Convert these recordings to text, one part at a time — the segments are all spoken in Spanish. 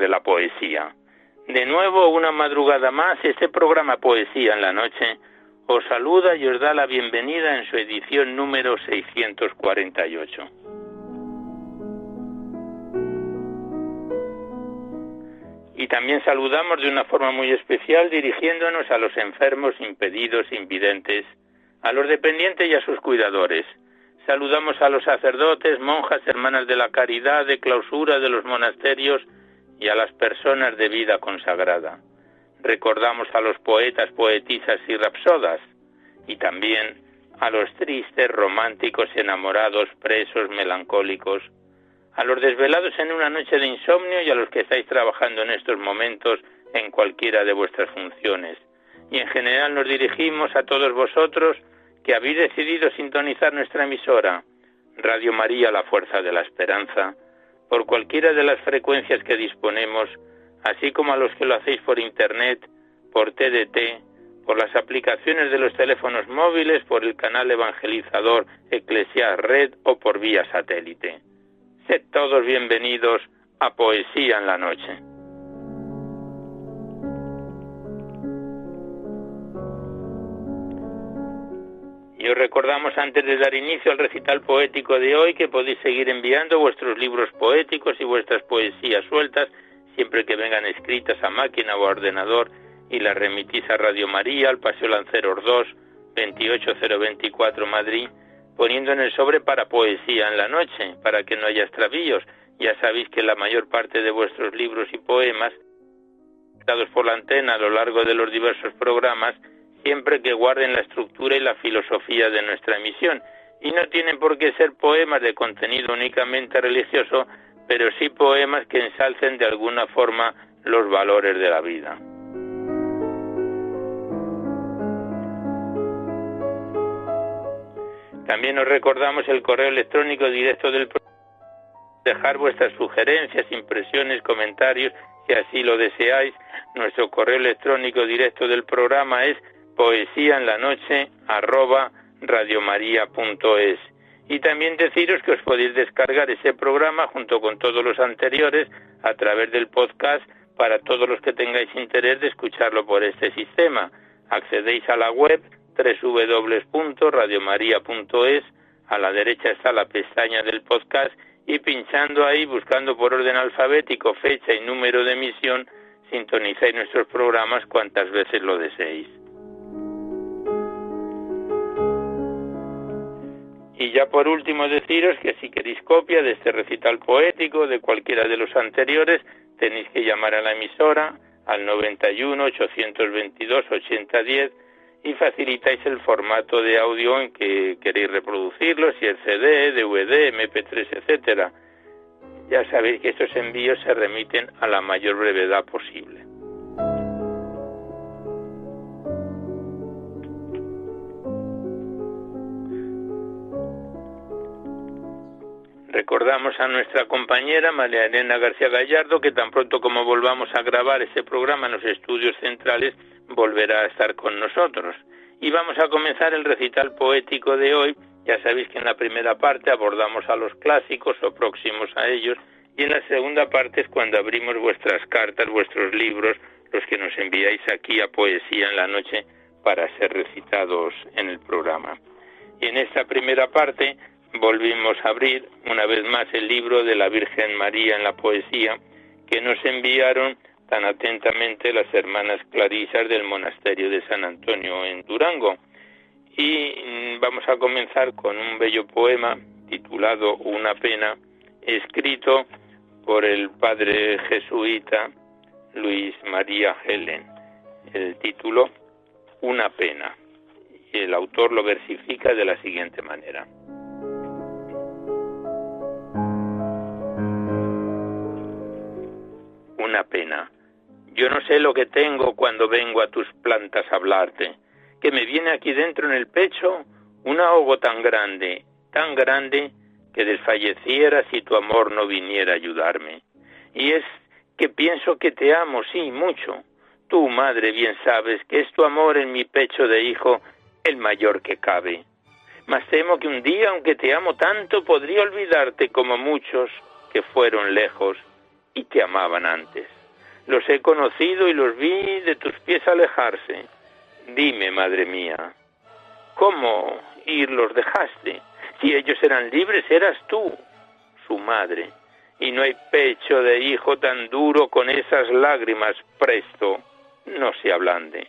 De la poesía. De nuevo, una madrugada más, este programa Poesía en la Noche os saluda y os da la bienvenida en su edición número 648. Y también saludamos de una forma muy especial dirigiéndonos a los enfermos, impedidos, invidentes, a los dependientes y a sus cuidadores, Saludamos a los sacerdotes, monjas, hermanas de la caridad, de clausura de los monasterios y a las personas de vida consagrada. Recordamos a los poetas, poetisas y rapsodas y también a los tristes, románticos, enamorados, presos, melancólicos, a los desvelados en una noche de insomnio y a los que estáis trabajando en estos momentos en cualquiera de vuestras funciones. Y en general nos dirigimos a todos vosotros que habéis decidido sintonizar nuestra emisora, Radio María La Fuerza de la Esperanza, por cualquiera de las frecuencias que disponemos, así como a los que lo hacéis por Internet, por TDT, por las aplicaciones de los teléfonos móviles, por el canal evangelizador Eclesias Red o por vía satélite. Sed todos bienvenidos a Poesía en la Noche. Os recordamos antes de dar inicio al recital poético de hoy que podéis seguir enviando vuestros libros poéticos y vuestras poesías sueltas siempre que vengan escritas a máquina o a ordenador y las remitís a Radio María, al Paseo Lanceros 2, 28024 Madrid, poniendo en el sobre para poesía en la noche, para que no haya extravíos. Ya sabéis que la mayor parte de vuestros libros y poemas, dados por la antena a lo largo de los diversos programas, siempre que guarden la estructura y la filosofía de nuestra emisión, y no tienen por qué ser poemas de contenido únicamente religioso, pero sí poemas que ensalcen de alguna forma los valores de la vida. También os recordamos el correo electrónico directo del programa. Dejar vuestras sugerencias, impresiones, comentarios, si así lo deseáis. Nuestro correo electrónico directo del programa es poesía en la noche arroba radiomaria.es y también deciros que os podéis descargar ese programa junto con todos los anteriores a través del podcast para todos los que tengáis interés de escucharlo por este sistema. Accedéis a la web www.radiomaria.es, a la derecha está la pestaña del podcast y pinchando ahí, buscando por orden alfabético fecha y número de emisión, sintonizáis nuestros programas cuantas veces lo deseéis. Y ya por último deciros que si queréis copia de este recital poético, de cualquiera de los anteriores, tenéis que llamar a la emisora al 91 822 8010 y facilitáis el formato de audio en que queréis reproducirlo, si es CD, DVD, MP3, etcétera. Ya sabéis que estos envíos se remiten a la mayor brevedad posible. Recordamos a nuestra compañera María Elena García Gallardo que tan pronto como volvamos a grabar ese programa en los estudios centrales volverá a estar con nosotros. Y vamos a comenzar el recital poético de hoy. Ya sabéis que en la primera parte abordamos a los clásicos o próximos a ellos y en la segunda parte es cuando abrimos vuestras cartas, vuestros libros, los que nos enviáis aquí a Poesía en la Noche para ser recitados en el programa. Y en esta primera parte volvimos a abrir una vez más el libro de la Virgen María en la poesía que nos enviaron tan atentamente las hermanas clarisas del monasterio de San Antonio en Durango. Y mm, vamos a comenzar con un bello poema titulado Una pena, escrito por el padre jesuita Luis María Helen. El título Una pena. Y el autor lo versifica de la siguiente manera. Una pena. Yo no sé lo que tengo cuando vengo a tus plantas a hablarte, que me viene aquí dentro en el pecho un ahogo tan grande, tan grande, que desfalleciera si tu amor no viniera a ayudarme. Y es que pienso que te amo, sí, mucho. Tú, madre, bien sabes que es tu amor en mi pecho de hijo el mayor que cabe. Mas temo que un día, aunque te amo tanto, podría olvidarte como muchos que fueron lejos y te amaban antes. Los he conocido y los vi de tus pies alejarse. Dime, madre mía, ¿cómo ir los dejaste? Si ellos eran libres, eras tú, su madre. Y no hay pecho de hijo tan duro con esas lágrimas presto, no se ablande.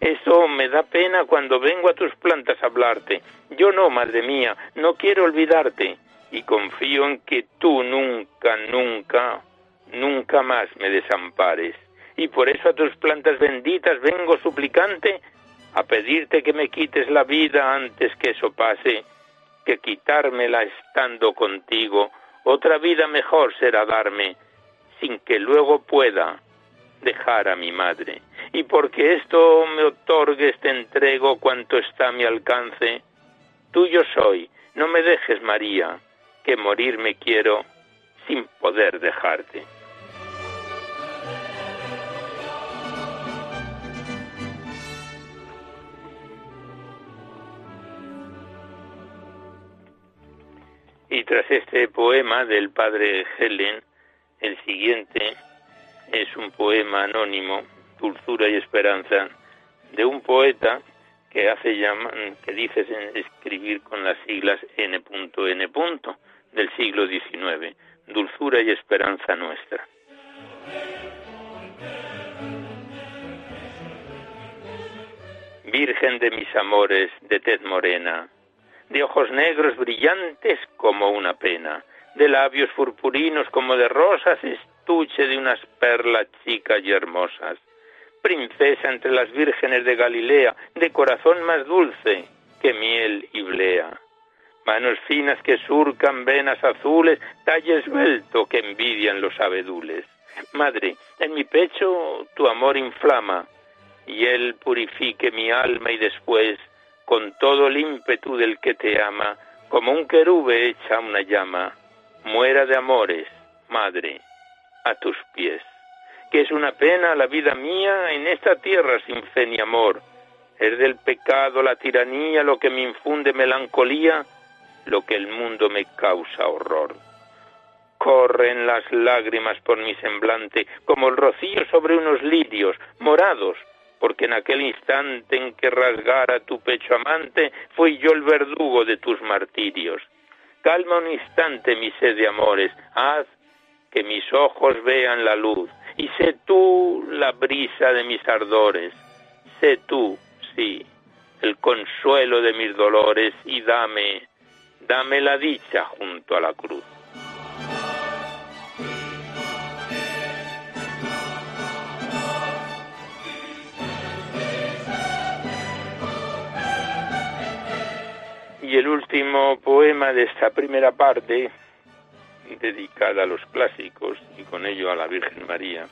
Eso me da pena cuando vengo a tus plantas a hablarte. Yo no, madre mía, no quiero olvidarte. Y confío en que tú nunca, nunca, nunca más me desampares. Y por eso a tus plantas benditas vengo suplicante a pedirte que me quites la vida antes que eso pase que quitármela estando contigo, otra vida mejor será darme, sin que luego pueda dejar a mi madre. Y porque esto me otorgues te entrego cuanto está a mi alcance. Tuyo soy, no me dejes, María, que morir me quiero sin poder dejarte. Y tras este poema del padre Helen, el siguiente es un poema anónimo, Dulzura y Esperanza, de un poeta que hace que dice escribir con las siglas N.N. del siglo XIX, Dulzura y Esperanza Nuestra. Virgen de mis amores, de tez morena, de ojos negros brillantes como una pena, de labios purpurinos como de rosas, estuche de unas perlas chicas y hermosas, princesa entre las vírgenes de Galilea, de corazón más dulce que miel y blea, manos finas que surcan venas azules, talle esbelto que envidian los abedules. Madre, en mi pecho tu amor inflama, y él purifique mi alma y después con todo el ímpetu del que te ama, como un querube echa una llama, muera de amores, madre, a tus pies. Que es una pena la vida mía en esta tierra sin fe ni amor. Es del pecado la tiranía lo que me infunde melancolía, lo que el mundo me causa horror. Corren las lágrimas por mi semblante como el rocío sobre unos lirios morados porque en aquel instante en que rasgara tu pecho amante, fui yo el verdugo de tus martirios. Calma un instante mi sed de amores, haz que mis ojos vean la luz, y sé tú la brisa de mis ardores, sé tú, sí, el consuelo de mis dolores, y dame, dame la dicha junto a la cruz. El último poema de esta primera parte, dedicada a los clásicos y con ello a la Virgen María,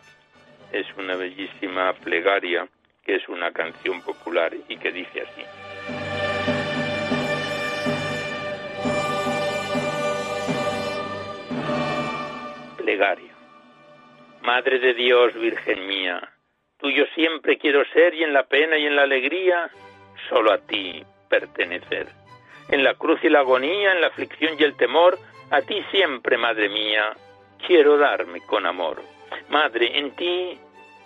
es una bellísima plegaria que es una canción popular y que dice así. Plegaria. Madre de Dios, Virgen mía, tuyo siempre quiero ser y en la pena y en la alegría, solo a ti pertenecer en la cruz y la agonía, en la aflicción y el temor, a ti siempre, Madre mía, quiero darme con amor. Madre, en ti,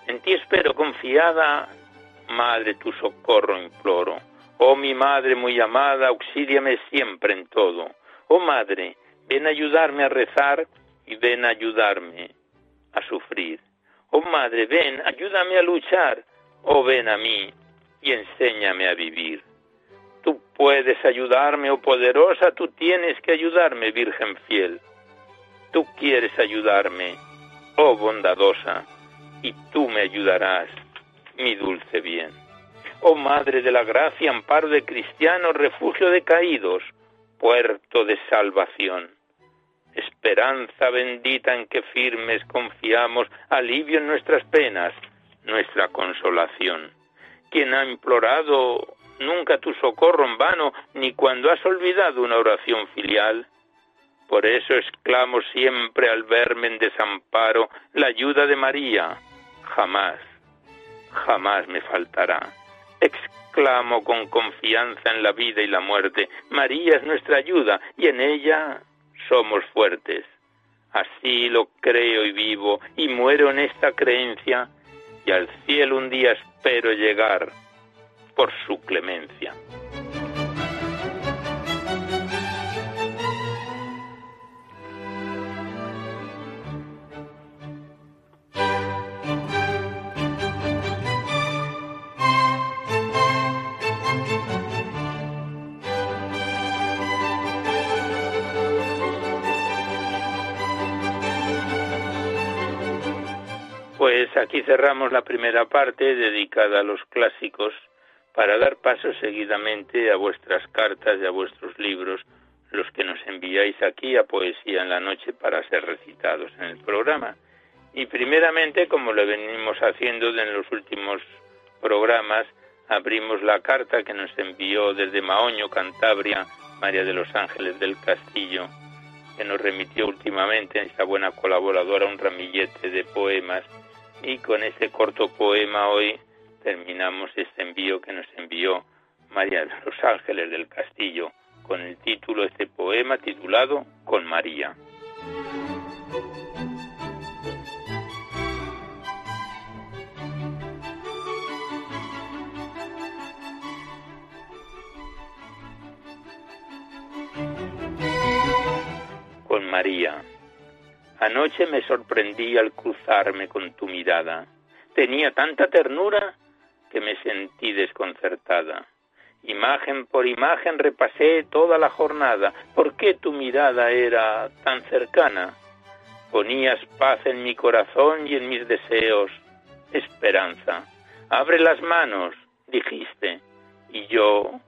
en ti espero confiada, Madre, tu socorro imploro. Oh mi Madre muy amada, auxíliame siempre en todo. Oh Madre, ven a ayudarme a rezar y ven a ayudarme a sufrir. Oh Madre, ven, ayúdame a luchar. Oh ven a mí y enséñame a vivir. Tú puedes ayudarme, oh poderosa, tú tienes que ayudarme, Virgen fiel. Tú quieres ayudarme, oh bondadosa, y tú me ayudarás, mi dulce bien. Oh Madre de la Gracia, amparo de cristianos, refugio de caídos, puerto de salvación. esperanza bendita en que firmes confiamos, alivio en nuestras penas, nuestra consolación. Quien ha implorado nunca tu socorro en vano, ni cuando has olvidado una oración filial. Por eso exclamo siempre al verme en desamparo la ayuda de María. Jamás, jamás me faltará. Exclamo con confianza en la vida y la muerte. María es nuestra ayuda y en ella somos fuertes. Así lo creo y vivo y muero en esta creencia y al cielo un día espero llegar por su clemencia. Pues aquí cerramos la primera parte dedicada a los clásicos para dar paso seguidamente a vuestras cartas y a vuestros libros, los que nos enviáis aquí a Poesía en la Noche para ser recitados en el programa. Y primeramente, como lo venimos haciendo en los últimos programas, abrimos la carta que nos envió desde Maoño, Cantabria, María de los Ángeles del Castillo, que nos remitió últimamente, esta buena colaboradora, un ramillete de poemas. Y con este corto poema hoy terminamos este envío que nos envió María de los Ángeles del Castillo con el título, este poema titulado Con María. Con María. Anoche me sorprendí al cruzarme con tu mirada. Tenía tanta ternura que me sentí desconcertada. Imagen por imagen repasé toda la jornada. ¿Por qué tu mirada era tan cercana? Ponías paz en mi corazón y en mis deseos, esperanza. Abre las manos, dijiste, y yo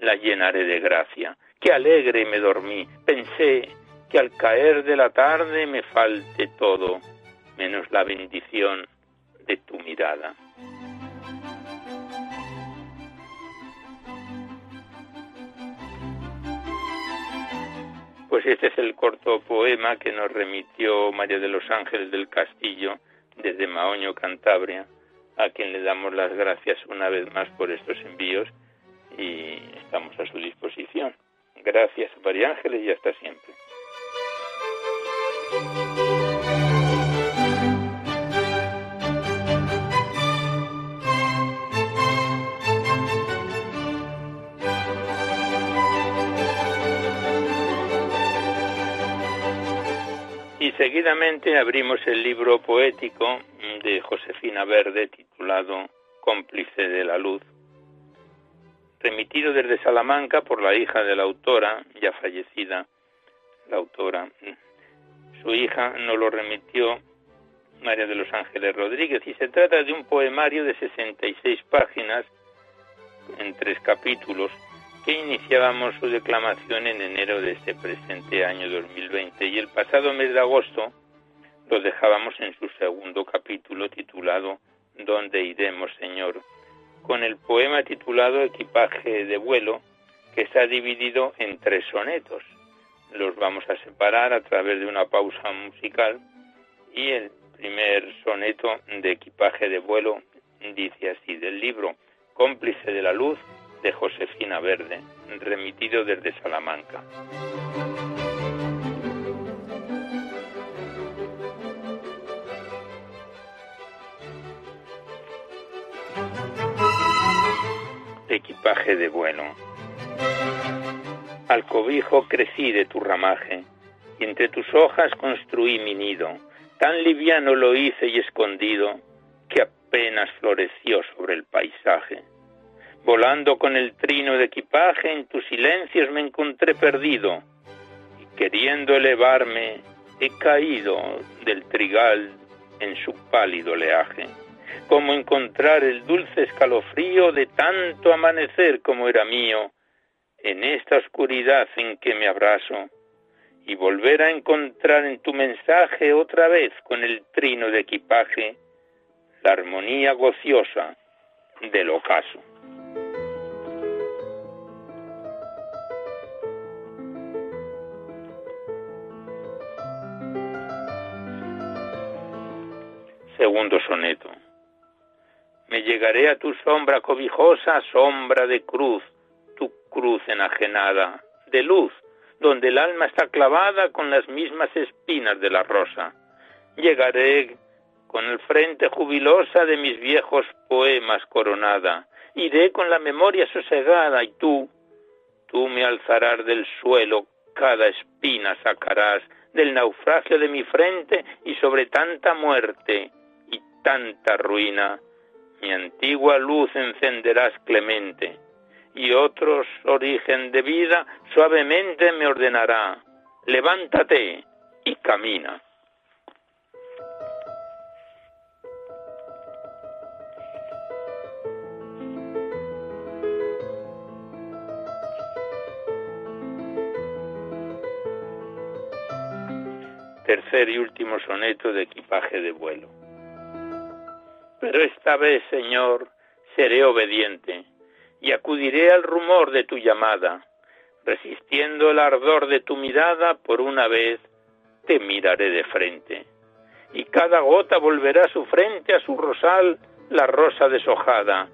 la llenaré de gracia. Qué alegre me dormí. Pensé que al caer de la tarde me falte todo, menos la bendición de tu mirada. Pues este es el corto poema que nos remitió María de los Ángeles del Castillo desde Maoño, Cantabria, a quien le damos las gracias una vez más por estos envíos y estamos a su disposición. Gracias, María Ángeles, y hasta siempre. Seguidamente abrimos el libro poético de Josefina Verde titulado Cómplice de la Luz, remitido desde Salamanca por la hija de la autora, ya fallecida, la autora. Su hija nos lo remitió María de los Ángeles Rodríguez y se trata de un poemario de 66 páginas en tres capítulos que iniciábamos su declamación en enero de este presente año 2020 y el pasado mes de agosto lo dejábamos en su segundo capítulo titulado ¿Dónde iremos, Señor? con el poema titulado Equipaje de vuelo que está dividido en tres sonetos. Los vamos a separar a través de una pausa musical y el primer soneto de Equipaje de vuelo dice así del libro Cómplice de la luz de Josefina Verde, remitido desde Salamanca. Equipaje de vuelo. Al cobijo crecí de tu ramaje, y entre tus hojas construí mi nido. Tan liviano lo hice y escondido, que apenas floreció sobre el paisaje Volando con el trino de equipaje en tus silencios me encontré perdido y queriendo elevarme he caído del trigal en su pálido oleaje. Como encontrar el dulce escalofrío de tanto amanecer como era mío en esta oscuridad en que me abrazo y volver a encontrar en tu mensaje otra vez con el trino de equipaje la armonía gociosa del ocaso. Segundo soneto. Me llegaré a tu sombra cobijosa, sombra de cruz, tu cruz enajenada, de luz, donde el alma está clavada con las mismas espinas de la rosa. Llegaré con el frente jubilosa de mis viejos poemas coronada, iré con la memoria sosegada y tú, tú me alzarás del suelo, cada espina sacarás del naufragio de mi frente y sobre tanta muerte tanta ruina, mi antigua luz encenderás clemente y otros origen de vida suavemente me ordenará, levántate y camina. Tercer y último soneto de equipaje de vuelo. Pero esta vez, Señor, seré obediente y acudiré al rumor de tu llamada. Resistiendo el ardor de tu mirada, por una vez te miraré de frente. Y cada gota volverá su frente, a su rosal, la rosa deshojada,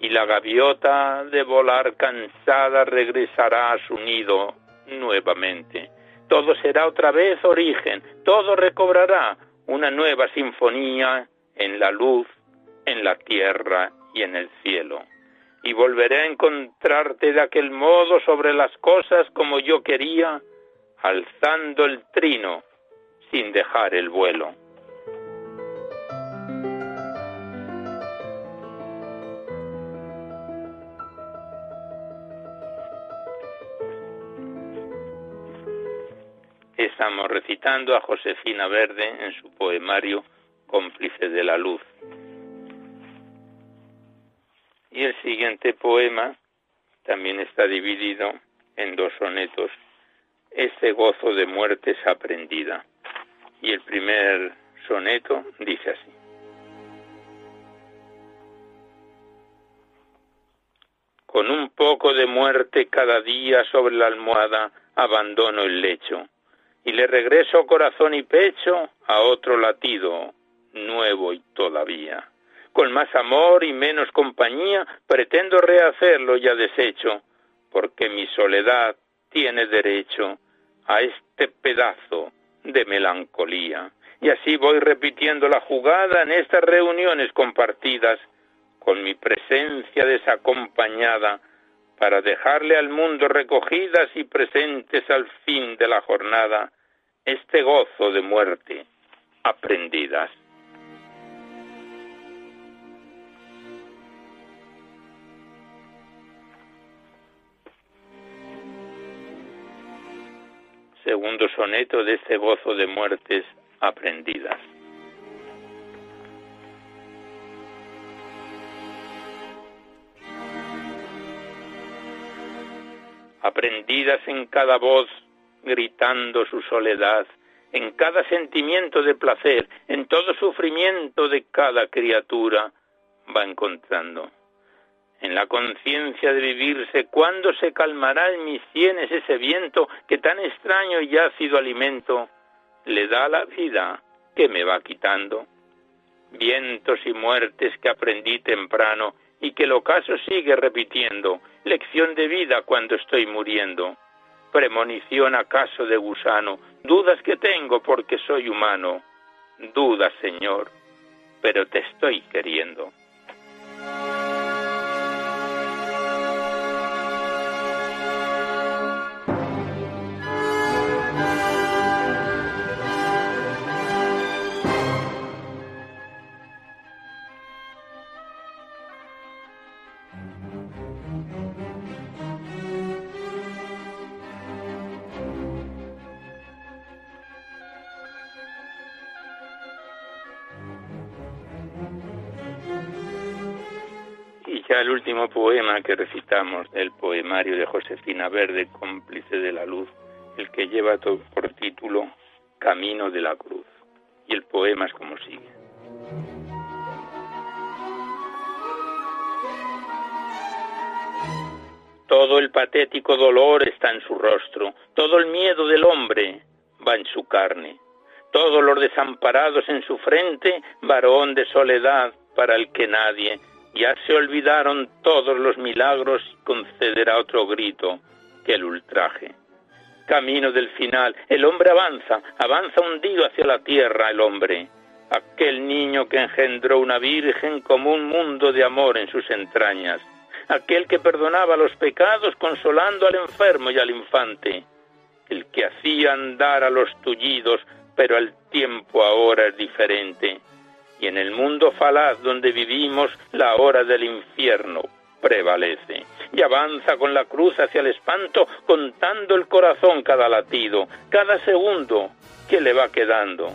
y la gaviota de volar cansada regresará a su nido nuevamente. Todo será otra vez origen, todo recobrará una nueva sinfonía en la luz, en la tierra y en el cielo y volveré a encontrarte de aquel modo sobre las cosas como yo quería, alzando el trino sin dejar el vuelo. Estamos recitando a Josefina Verde en su poemario Cómplice de la Luz. Y el siguiente poema también está dividido en dos sonetos. Este gozo de muerte es aprendida. Y el primer soneto dice así. Con un poco de muerte cada día sobre la almohada abandono el lecho y le regreso corazón y pecho a otro latido, nuevo y todavía con más amor y menos compañía, pretendo rehacerlo ya deshecho, porque mi soledad tiene derecho a este pedazo de melancolía. Y así voy repitiendo la jugada en estas reuniones compartidas, con mi presencia desacompañada, para dejarle al mundo recogidas y presentes al fin de la jornada este gozo de muerte aprendidas. Segundo soneto de este gozo de muertes aprendidas. Aprendidas en cada voz, gritando su soledad, en cada sentimiento de placer, en todo sufrimiento de cada criatura, va encontrando en la conciencia de vivirse, ¿cuándo se calmará en mis sienes ese viento que tan extraño y ácido alimento le da la vida que me va quitando? Vientos y muertes que aprendí temprano y que el ocaso sigue repitiendo, lección de vida cuando estoy muriendo. Premonición acaso de gusano, dudas que tengo porque soy humano. Dudas, Señor, pero te estoy queriendo. Último poema que recitamos del poemario de Josefina Verde, cómplice de la luz, el que lleva por título Camino de la Cruz. Y el poema es como sigue. Todo el patético dolor está en su rostro, todo el miedo del hombre va en su carne, todos los desamparados en su frente, varón de soledad para el que nadie, ya se olvidaron todos los milagros y concederá otro grito que el ultraje. Camino del final, el hombre avanza, avanza hundido hacia la tierra el hombre, aquel niño que engendró una virgen como un mundo de amor en sus entrañas, aquel que perdonaba los pecados consolando al enfermo y al infante, el que hacía andar a los tullidos, pero el tiempo ahora es diferente, y en el mundo falaz donde vivimos la hora del infierno prevalece, y avanza con la cruz hacia el espanto, contando el corazón cada latido, cada segundo que le va quedando,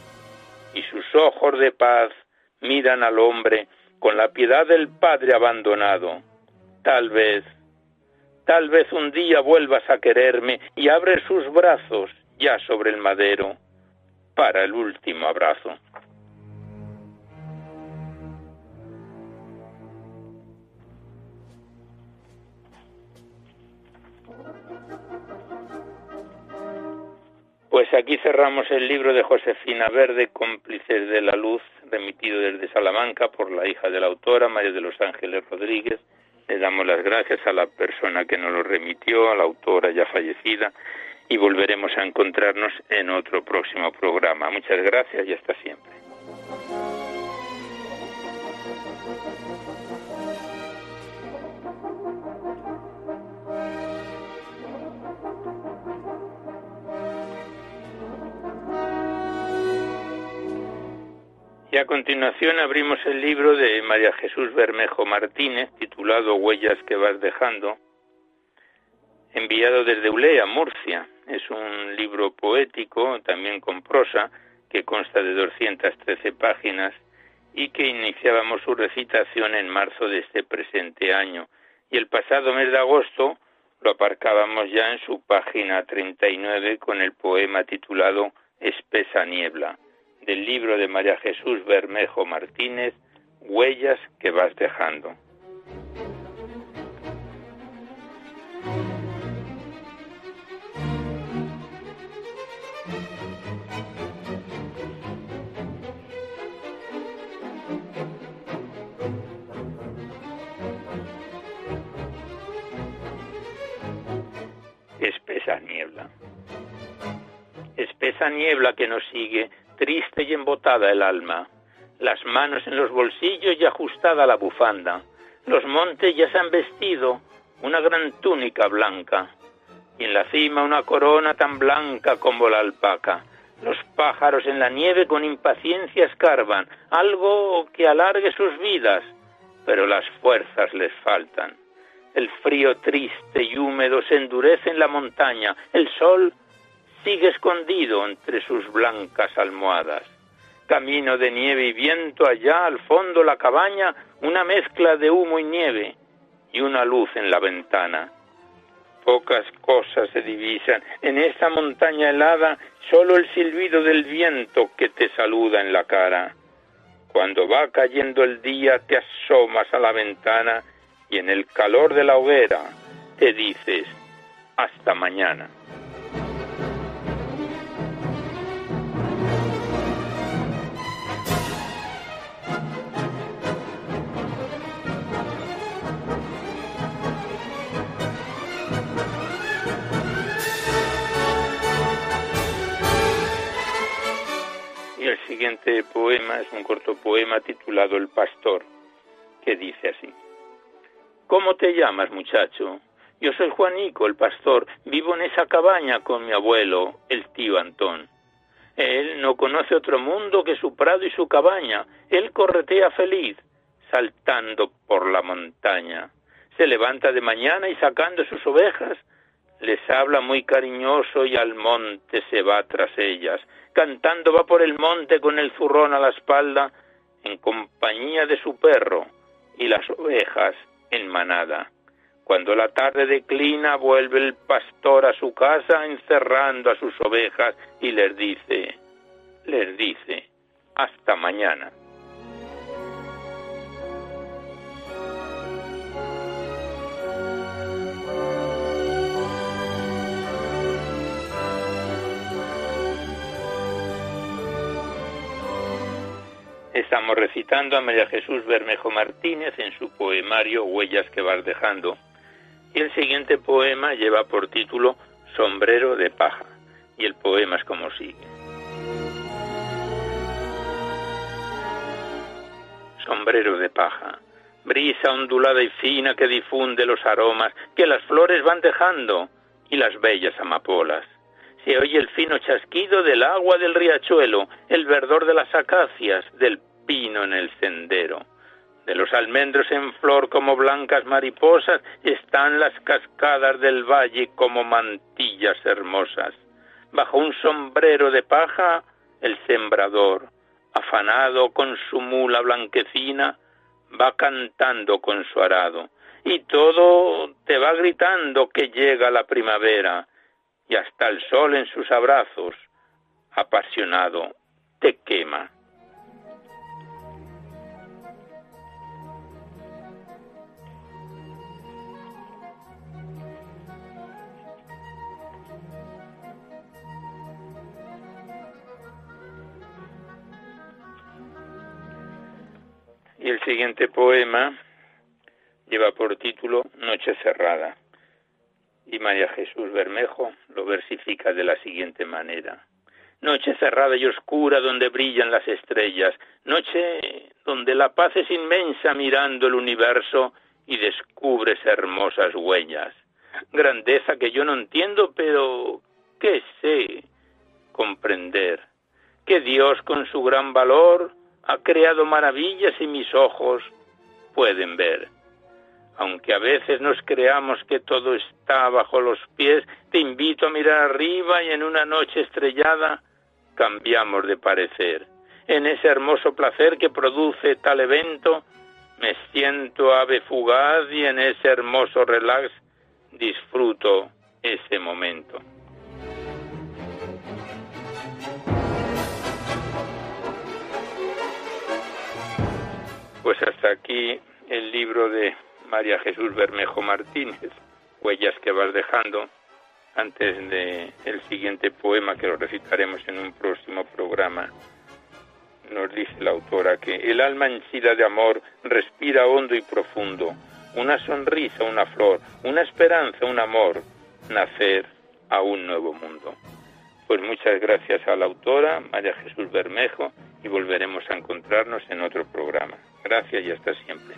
y sus ojos de paz miran al hombre con la piedad del Padre abandonado. Tal vez, tal vez un día vuelvas a quererme y abres sus brazos ya sobre el madero para el último abrazo. Pues aquí cerramos el libro de Josefina Verde, Cómplices de la Luz, remitido desde Salamanca por la hija de la autora, María de los Ángeles Rodríguez, le damos las gracias a la persona que nos lo remitió, a la autora ya fallecida, y volveremos a encontrarnos en otro próximo programa. Muchas gracias y hasta siempre. Y a continuación abrimos el libro de María Jesús Bermejo Martínez, titulado Huellas que vas dejando, enviado desde Ulea, Murcia. Es un libro poético, también con prosa, que consta de 213 páginas y que iniciábamos su recitación en marzo de este presente año. Y el pasado mes de agosto lo aparcábamos ya en su página 39 con el poema titulado Espesa Niebla del libro de María Jesús Bermejo Martínez, Huellas que vas dejando. Espesa niebla. Espesa niebla que nos sigue triste y embotada el alma, las manos en los bolsillos y ajustada la bufanda. Los montes ya se han vestido una gran túnica blanca, y en la cima una corona tan blanca como la alpaca. Los pájaros en la nieve con impaciencia escarban, algo que alargue sus vidas, pero las fuerzas les faltan. El frío triste y húmedo se endurece en la montaña, el sol sigue escondido entre sus blancas almohadas. Camino de nieve y viento allá al fondo la cabaña, una mezcla de humo y nieve y una luz en la ventana. Pocas cosas se divisan. En esta montaña helada, solo el silbido del viento que te saluda en la cara. Cuando va cayendo el día, te asomas a la ventana y en el calor de la hoguera te dices, hasta mañana. Siguiente poema es un corto poema titulado El Pastor, que dice así. ¿Cómo te llamas, muchacho? Yo soy Juanico, el pastor. Vivo en esa cabaña con mi abuelo, el tío Antón. Él no conoce otro mundo que su prado y su cabaña. Él corretea feliz, saltando por la montaña. Se levanta de mañana y sacando sus ovejas, les habla muy cariñoso y al monte se va tras ellas cantando va por el monte con el zurrón a la espalda, en compañía de su perro y las ovejas en manada. Cuando la tarde declina, vuelve el pastor a su casa encerrando a sus ovejas y les dice, les dice, hasta mañana. Estamos recitando a María Jesús Bermejo Martínez en su poemario Huellas que vas dejando. Y el siguiente poema lleva por título Sombrero de paja. Y el poema es como sigue. Sombrero de paja, brisa ondulada y fina que difunde los aromas que las flores van dejando y las bellas amapolas. Se oye el fino chasquido del agua del riachuelo, el verdor de las acacias, del pino en el sendero. De los almendros en flor como blancas mariposas están las cascadas del valle como mantillas hermosas. Bajo un sombrero de paja el sembrador, afanado con su mula blanquecina, va cantando con su arado. Y todo te va gritando que llega la primavera, y hasta el sol en sus abrazos, apasionado, te quema. Y el siguiente poema lleva por título Noche cerrada. Y María Jesús Bermejo lo versifica de la siguiente manera. Noche cerrada y oscura donde brillan las estrellas, noche donde la paz es inmensa mirando el universo y descubres hermosas huellas. Grandeza que yo no entiendo, pero que sé comprender. Que Dios con su gran valor ha creado maravillas y mis ojos pueden ver. Aunque a veces nos creamos que todo está bajo los pies, te invito a mirar arriba y en una noche estrellada cambiamos de parecer. En ese hermoso placer que produce tal evento, me siento ave fugaz y en ese hermoso relax disfruto ese momento. Pues hasta aquí el libro de María Jesús Bermejo Martínez, Huellas que vas dejando, antes de el siguiente poema que lo recitaremos en un próximo programa. Nos dice la autora que el alma henchida de amor respira hondo y profundo, una sonrisa, una flor, una esperanza, un amor, nacer a un nuevo mundo. Pues muchas gracias a la autora, María Jesús Bermejo, y volveremos a encontrarnos en otro programa. Gracias y hasta siempre.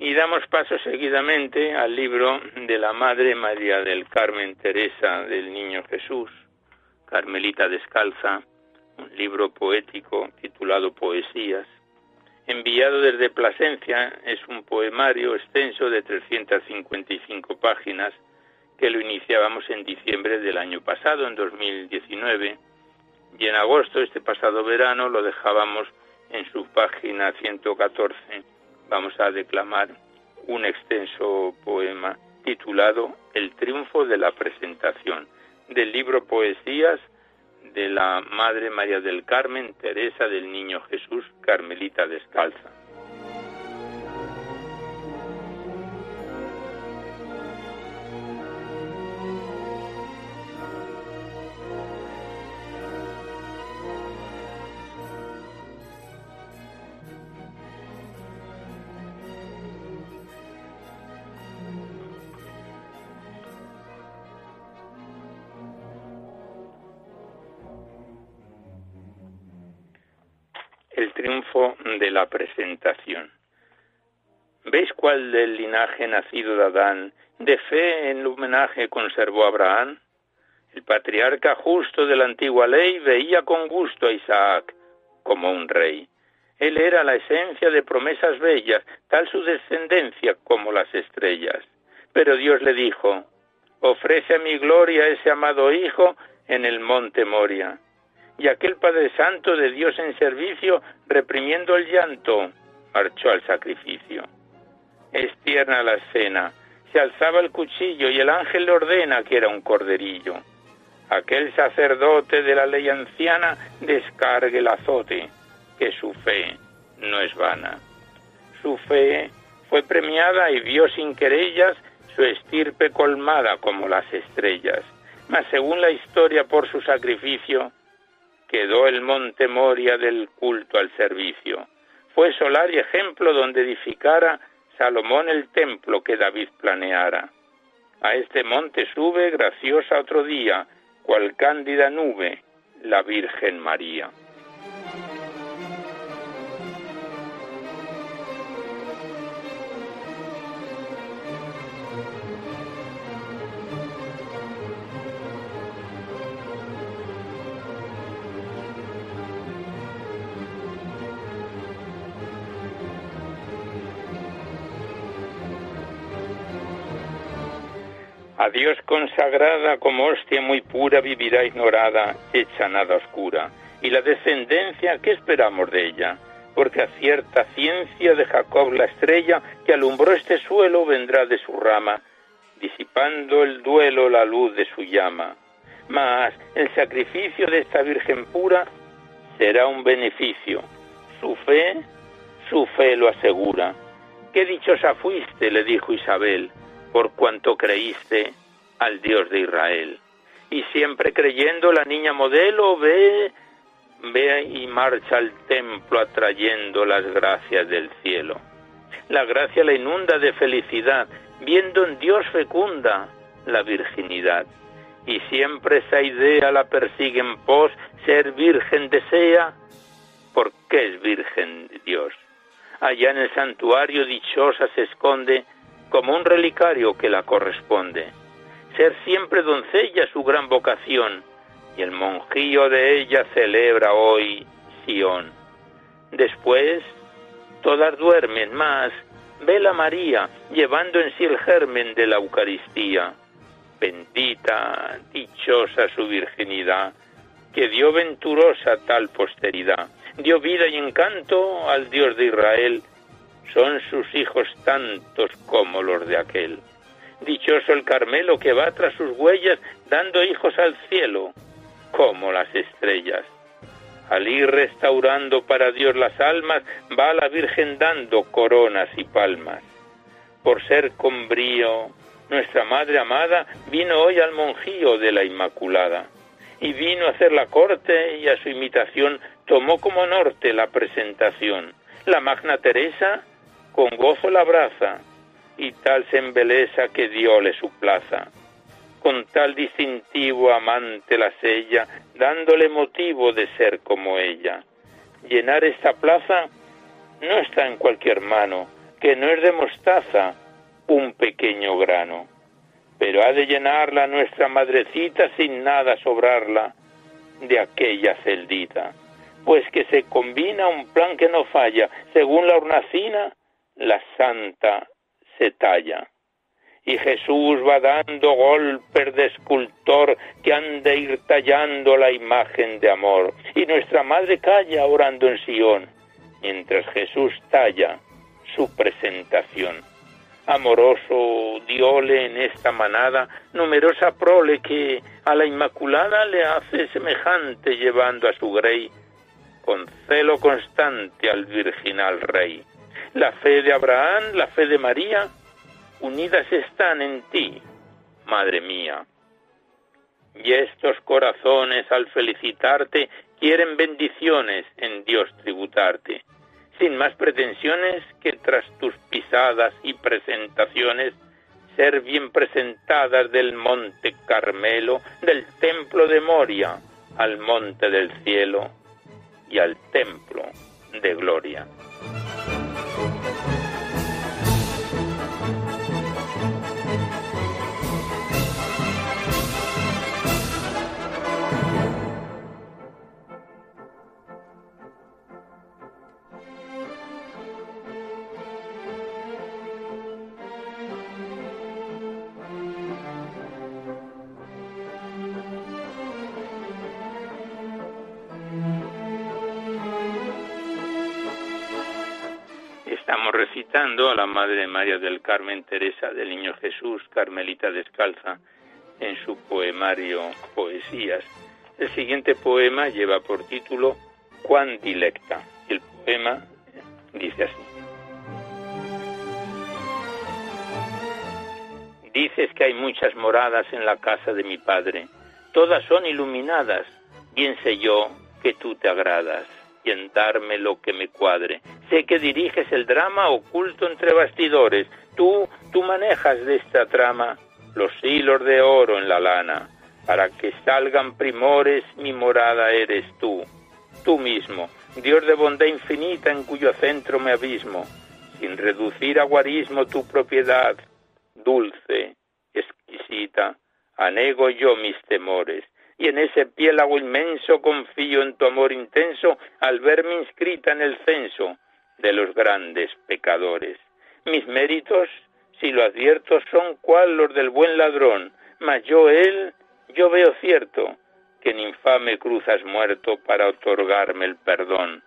Y damos paso seguidamente al libro de la Madre María del Carmen Teresa del Niño Jesús, Carmelita Descalza, un libro poético titulado Poesías. Enviado desde Plasencia, es un poemario extenso de 355 páginas que lo iniciábamos en diciembre del año pasado, en 2019, y en agosto, este pasado verano, lo dejábamos en su página 114 vamos a declamar un extenso poema titulado El triunfo de la presentación, del libro Poesías de la Madre María del Carmen Teresa del Niño Jesús Carmelita Descalza. De la presentación. ¿Veis cuál del linaje nacido de Adán, de fe en homenaje conservó Abraham? El patriarca justo de la antigua ley veía con gusto a Isaac como un rey. Él era la esencia de promesas bellas, tal su descendencia como las estrellas. Pero Dios le dijo, ofrece a mi gloria ese amado Hijo en el monte Moria. Y aquel Padre Santo de Dios en servicio, reprimiendo el llanto, marchó al sacrificio. Es tierna la escena, se alzaba el cuchillo y el ángel le ordena que era un corderillo. Aquel sacerdote de la ley anciana descargue el azote, que su fe no es vana. Su fe fue premiada y vio sin querellas su estirpe colmada como las estrellas. Mas según la historia por su sacrificio, quedó el monte Moria del culto al servicio. Fue solar y ejemplo donde edificara Salomón el templo que David planeara. A este monte sube graciosa otro día, cual cándida nube, la Virgen María. A Dios consagrada como hostia muy pura vivirá ignorada, hecha nada oscura. Y la descendencia, ¿qué esperamos de ella? Porque a cierta ciencia de Jacob la estrella que alumbró este suelo vendrá de su rama, disipando el duelo la luz de su llama. Mas el sacrificio de esta Virgen pura será un beneficio. Su fe, su fe lo asegura. Qué dichosa fuiste, le dijo Isabel, por cuanto creíste al Dios de Israel. Y siempre creyendo la niña modelo ve, ve y marcha al templo atrayendo las gracias del cielo. La gracia la inunda de felicidad, viendo en Dios fecunda la virginidad. Y siempre esa idea la persigue en pos, ser virgen desea, porque es virgen de Dios. Allá en el santuario dichosa se esconde como un relicario que la corresponde. Ser siempre doncella su gran vocación, y el monjío de ella celebra hoy Sión. Después, todas duermen más, vela María, llevando en sí el germen de la Eucaristía. Bendita, dichosa su virginidad, que dio venturosa tal posteridad, dio vida y encanto al Dios de Israel, son sus hijos tantos como los de aquel. Dichoso el Carmelo que va tras sus huellas dando hijos al cielo, como las estrellas. Al ir restaurando para Dios las almas, va la Virgen dando coronas y palmas. Por ser con brío, nuestra Madre amada vino hoy al monjío de la Inmaculada, y vino a hacer la corte y a su imitación tomó como norte la presentación. La Magna Teresa con gozo la abraza y tal se embeleza que Dios su plaza. Con tal distintivo amante la sella, dándole motivo de ser como ella. Llenar esta plaza no está en cualquier mano, que no es de mostaza un pequeño grano, pero ha de llenarla nuestra madrecita sin nada sobrarla de aquella celdita, pues que se combina un plan que no falla, según la hornacina, la santa se talla. Y Jesús va dando golpes de escultor que han de ir tallando la imagen de amor. Y nuestra madre calla orando en Sión, mientras Jesús talla su presentación. Amoroso diole en esta manada numerosa prole que a la Inmaculada le hace semejante llevando a su grey con celo constante al virginal rey la fe de Abraham, la fe de María, unidas están en ti, Madre mía. Y estos corazones al felicitarte quieren bendiciones en Dios tributarte, sin más pretensiones que tras tus pisadas y presentaciones ser bien presentadas del monte Carmelo, del templo de Moria, al monte del cielo y al templo de gloria. Estamos recitando a la Madre María del Carmen Teresa del Niño Jesús, Carmelita Descalza, en su poemario Poesías. El siguiente poema lleva por título Cuán dilecta. El poema dice así. Dices que hay muchas moradas en la casa de mi padre. Todas son iluminadas. Bien sé yo que tú te agradas y en darme lo que me cuadre. Sé que diriges el drama oculto entre bastidores. Tú, tú manejas de esta trama los hilos de oro en la lana. Para que salgan primores, mi morada eres tú, tú mismo, Dios de bondad infinita en cuyo centro me abismo, sin reducir a guarismo tu propiedad, dulce, exquisita, anego yo mis temores, y en ese piélago inmenso confío en tu amor intenso al verme inscrita en el censo de los grandes pecadores. Mis méritos, si lo advierto, son cual los del buen ladrón, mas yo él, yo veo cierto que en infame cruz has muerto para otorgarme el perdón.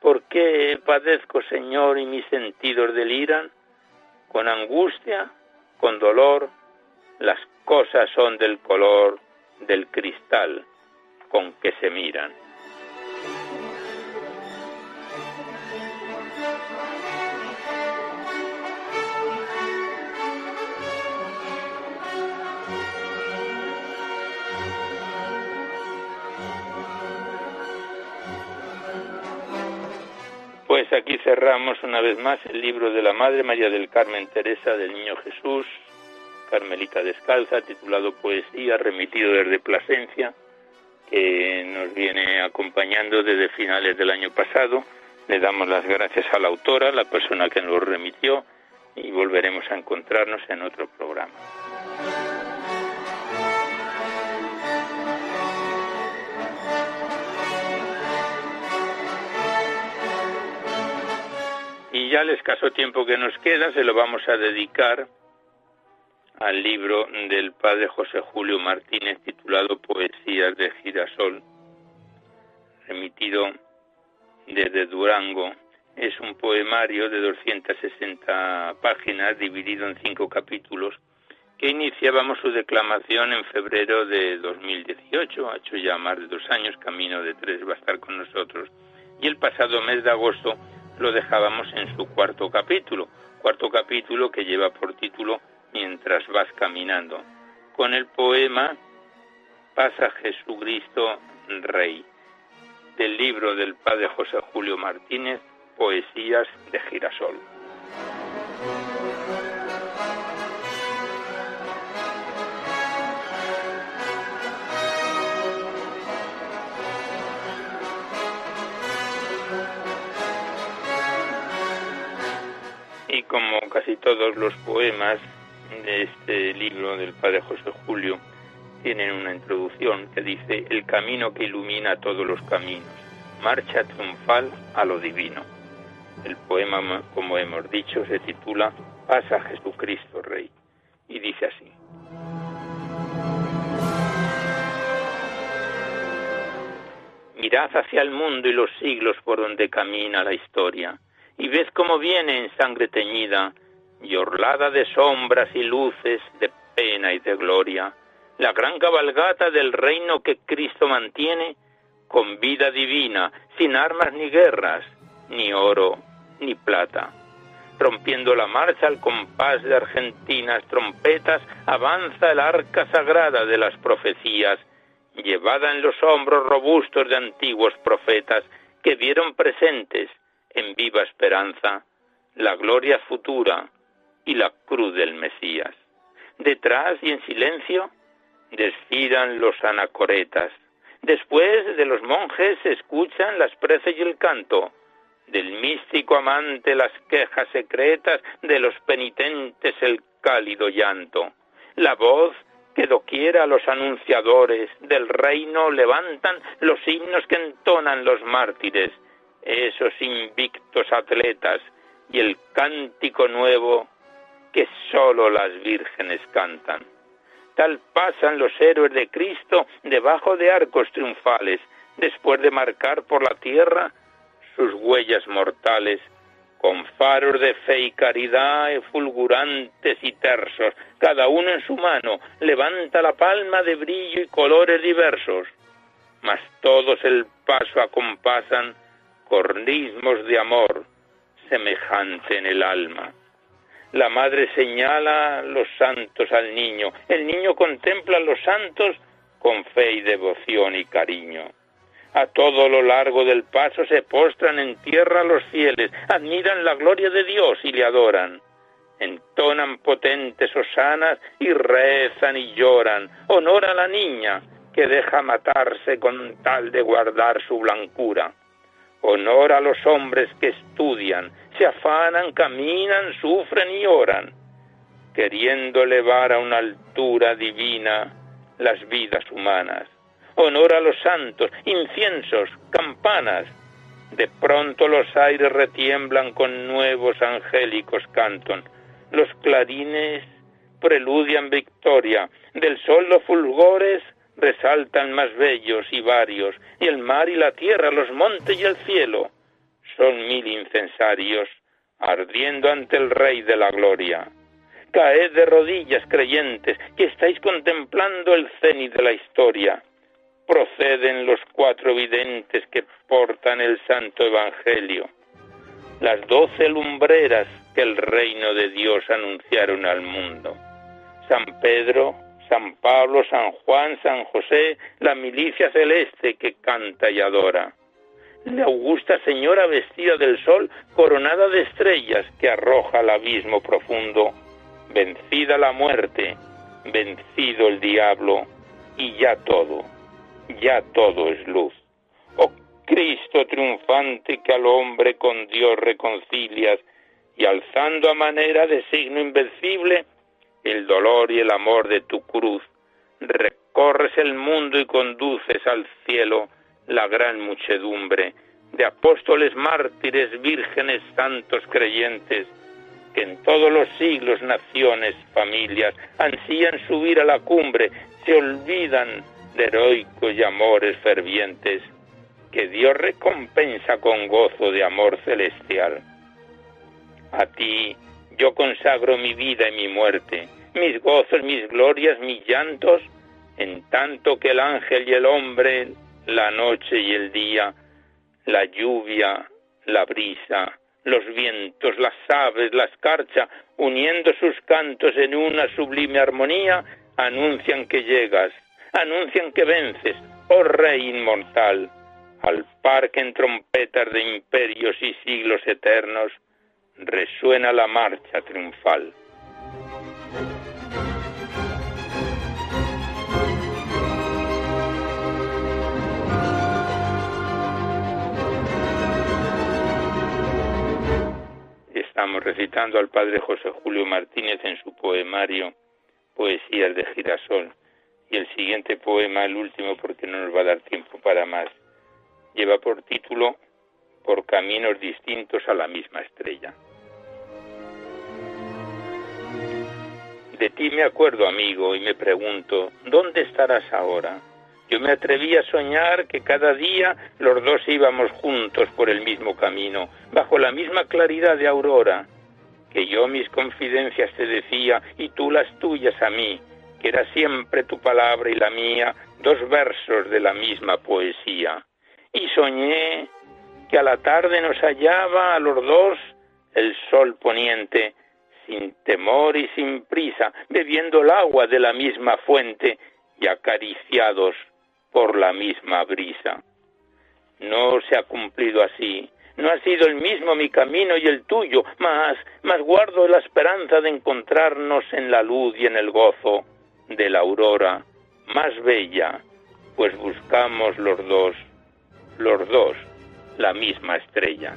¿Por qué padezco, Señor, y mis sentidos deliran? Con angustia, con dolor, las cosas son del color del cristal con que se miran. Pues aquí cerramos una vez más el libro de la Madre María del Carmen Teresa del Niño Jesús, Carmelita Descalza, titulado Poesía, remitido desde Plasencia, que nos viene acompañando desde finales del año pasado. Le damos las gracias a la autora, la persona que nos remitió, y volveremos a encontrarnos en otro programa. Y ya el escaso tiempo que nos queda se lo vamos a dedicar al libro del padre José Julio Martínez titulado Poesías de Girasol, remitido desde Durango. Es un poemario de 260 páginas dividido en cinco capítulos que iniciábamos su declamación en febrero de 2018, ha hecho ya más de dos años, camino de tres va a estar con nosotros, y el pasado mes de agosto lo dejábamos en su cuarto capítulo, cuarto capítulo que lleva por título mientras vas caminando, con el poema Pasa Jesucristo Rey, del libro del padre José Julio Martínez, Poesías de Girasol. Como casi todos los poemas de este libro del padre José Julio tienen una introducción que dice el camino que ilumina todos los caminos, marcha triunfal a lo divino. El poema, como hemos dicho, se titula Pasa Jesucristo Rey y dice así. Mirad hacia el mundo y los siglos por donde camina la historia y ved cómo viene en sangre teñida y orlada de sombras y luces, de pena y de gloria, la gran cabalgata del reino que Cristo mantiene con vida divina, sin armas ni guerras, ni oro ni plata. Rompiendo la marcha al compás de argentinas trompetas, avanza el arca sagrada de las profecías, llevada en los hombros robustos de antiguos profetas que vieron presentes en viva esperanza la gloria futura y la cruz del Mesías. Detrás y en silencio desfilan los anacoretas. Después de los monjes se escuchan las preces y el canto. Del místico amante las quejas secretas, de los penitentes el cálido llanto. La voz que doquiera los anunciadores del reino levantan los himnos que entonan los mártires, esos invictos atletas, y el cántico nuevo que sólo las vírgenes cantan. Tal pasan los héroes de Cristo debajo de arcos triunfales, después de marcar por la tierra sus huellas mortales con faros de fe y caridad fulgurantes y tersos, cada uno en su mano levanta la palma de brillo y colores diversos, mas todos el paso acompasan cornismos de amor semejante en el alma. La madre señala los santos al niño, el niño contempla a los santos con fe y devoción y cariño. A todo lo largo del paso se postran en tierra los fieles, admiran la gloria de Dios y le adoran. Entonan potentes osanas y rezan y lloran. Honor a la niña que deja matarse con tal de guardar su blancura. Honor a los hombres que estudian, se afanan, caminan, sufren y oran, queriendo elevar a una altura divina las vidas humanas. Honor a los santos, inciensos, campanas. De pronto los aires retiemblan con nuevos angélicos cantos. Los clarines preludian victoria. Del sol los fulgores resaltan más bellos y varios. Y el mar y la tierra, los montes y el cielo son mil incensarios ardiendo ante el Rey de la Gloria. Caed de rodillas, creyentes, que estáis contemplando el cenit de la historia. Proceden los cuatro videntes que portan el santo Evangelio, las doce lumbreras que el reino de Dios anunciaron al mundo. San Pedro, San Pablo, San Juan, San José, la milicia celeste que canta y adora la augusta señora vestida del sol, coronada de estrellas que arroja al abismo profundo, vencida la muerte, vencido el diablo, y ya todo, ya todo es luz. Oh Cristo triunfante que al hombre con Dios reconcilias, y alzando a manera de signo invencible el dolor y el amor de tu cruz, recorres el mundo y conduces al cielo la gran muchedumbre de apóstoles, mártires, vírgenes, santos creyentes, que en todos los siglos, naciones, familias, ansían subir a la cumbre, se olvidan de heroicos y amores fervientes, que Dios recompensa con gozo de amor celestial. A ti yo consagro mi vida y mi muerte, mis gozos, mis glorias, mis llantos, en tanto que el ángel y el hombre la noche y el día, la lluvia, la brisa, los vientos, las aves, la escarcha, uniendo sus cantos en una sublime armonía, anuncian que llegas, anuncian que vences, oh Rey inmortal, al parque en trompetas de imperios y siglos eternos, resuena la marcha triunfal. Estamos recitando al padre José Julio Martínez en su poemario Poesías de Girasol. Y el siguiente poema, el último porque no nos va a dar tiempo para más, lleva por título Por caminos distintos a la misma estrella. De ti me acuerdo, amigo, y me pregunto, ¿dónde estarás ahora? Yo me atreví a soñar que cada día los dos íbamos juntos por el mismo camino, bajo la misma claridad de aurora, que yo mis confidencias te decía y tú las tuyas a mí, que era siempre tu palabra y la mía, dos versos de la misma poesía. Y soñé que a la tarde nos hallaba a los dos el sol poniente, sin temor y sin prisa, bebiendo el agua de la misma fuente y acariciados por la misma brisa. No se ha cumplido así. No ha sido el mismo mi camino y el tuyo, mas, mas guardo la esperanza de encontrarnos en la luz y en el gozo de la aurora más bella, pues buscamos los dos, los dos, la misma estrella.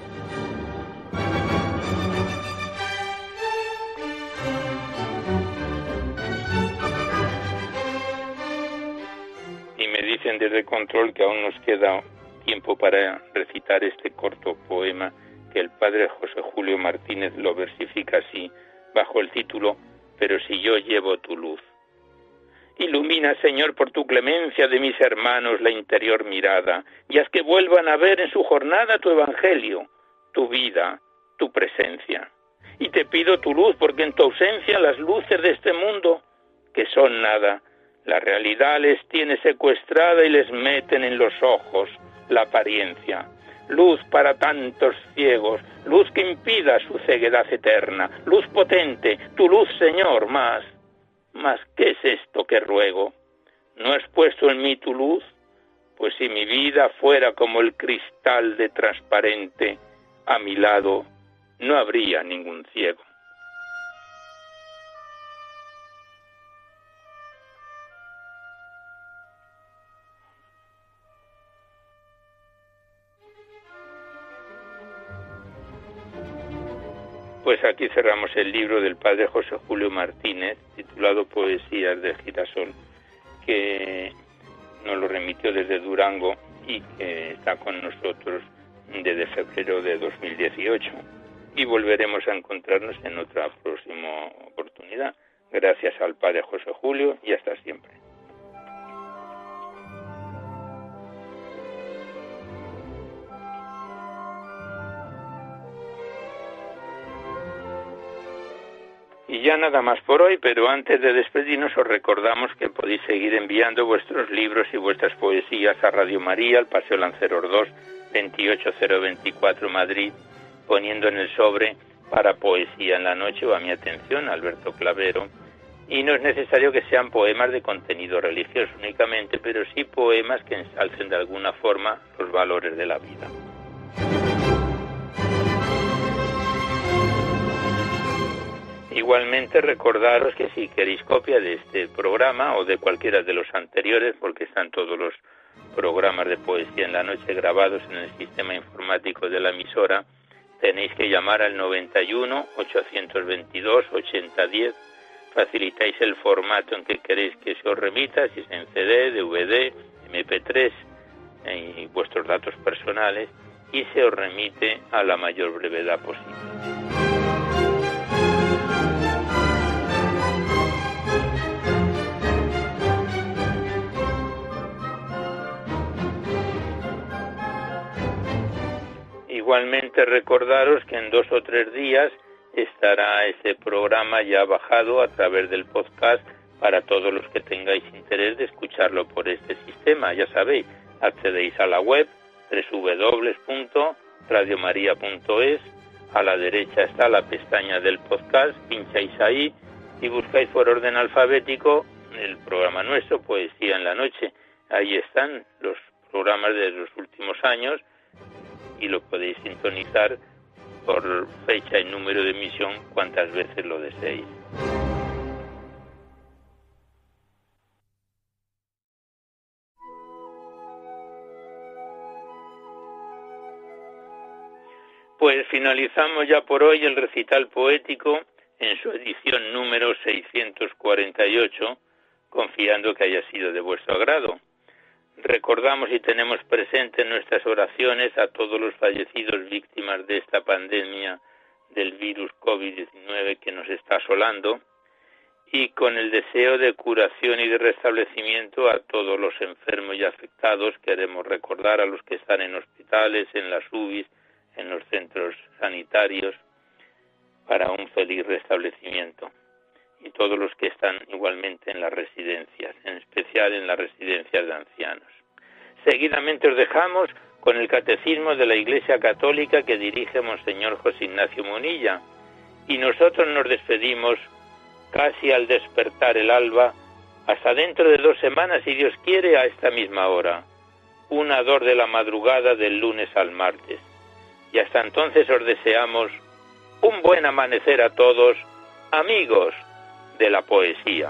Dicen desde control que aún nos queda tiempo para recitar este corto poema que el padre José Julio Martínez lo versifica así, bajo el título Pero si yo llevo tu luz. Ilumina, Señor, por tu clemencia de mis hermanos la interior mirada, y haz que vuelvan a ver en su jornada tu evangelio, tu vida, tu presencia. Y te pido tu luz, porque en tu ausencia las luces de este mundo, que son nada, la realidad les tiene secuestrada y les meten en los ojos la apariencia. Luz para tantos ciegos, luz que impida su ceguedad eterna, luz potente, tu luz, Señor, más. Mas, ¿qué es esto que ruego? ¿No has puesto en mí tu luz? Pues si mi vida fuera como el cristal de transparente, a mi lado no habría ningún ciego. Pues aquí cerramos el libro del padre José Julio Martínez, titulado Poesías de Girasol, que nos lo remitió desde Durango y que está con nosotros desde febrero de 2018. Y volveremos a encontrarnos en otra próxima oportunidad. Gracias al padre José Julio y hasta siempre. Ya nada más por hoy, pero antes de despedirnos os recordamos que podéis seguir enviando vuestros libros y vuestras poesías a Radio María, al Paseo Lanceros 2, 28024 Madrid, poniendo en el sobre para poesía en la noche o a mi atención, Alberto Clavero. Y no es necesario que sean poemas de contenido religioso únicamente, pero sí poemas que ensalcen de alguna forma los valores de la vida. Igualmente recordaros que si queréis copia de este programa o de cualquiera de los anteriores, porque están todos los programas de poesía en la noche grabados en el sistema informático de la emisora, tenéis que llamar al 91 822 8010. Facilitáis el formato en que queréis que se os remita, si es en CD, DVD, MP3 y vuestros datos personales, y se os remite a la mayor brevedad posible. Igualmente recordaros que en dos o tres días estará ese programa ya bajado a través del podcast para todos los que tengáis interés de escucharlo por este sistema. Ya sabéis, accedéis a la web www.radiomaria.es, a la derecha está la pestaña del podcast, pincháis ahí y buscáis por orden alfabético el programa nuestro, Poesía en la Noche. Ahí están los programas de los últimos años y lo podéis sintonizar por fecha y número de emisión cuantas veces lo deseéis. Pues finalizamos ya por hoy el recital poético en su edición número 648, confiando que haya sido de vuestro agrado. Recordamos y tenemos presente en nuestras oraciones a todos los fallecidos víctimas de esta pandemia del virus COVID-19 que nos está asolando y con el deseo de curación y de restablecimiento a todos los enfermos y afectados. Queremos recordar a los que están en hospitales, en las UBIs, en los centros sanitarios para un feliz restablecimiento y todos los que están igualmente en las residencias, en especial en las residencias de ancianos. Seguidamente os dejamos con el Catecismo de la Iglesia Católica que dirige Monseñor José Ignacio Monilla y nosotros nos despedimos casi al despertar el alba hasta dentro de dos semanas, si Dios quiere, a esta misma hora, una dor de la madrugada del lunes al martes. Y hasta entonces os deseamos un buen amanecer a todos, amigos de la poesía.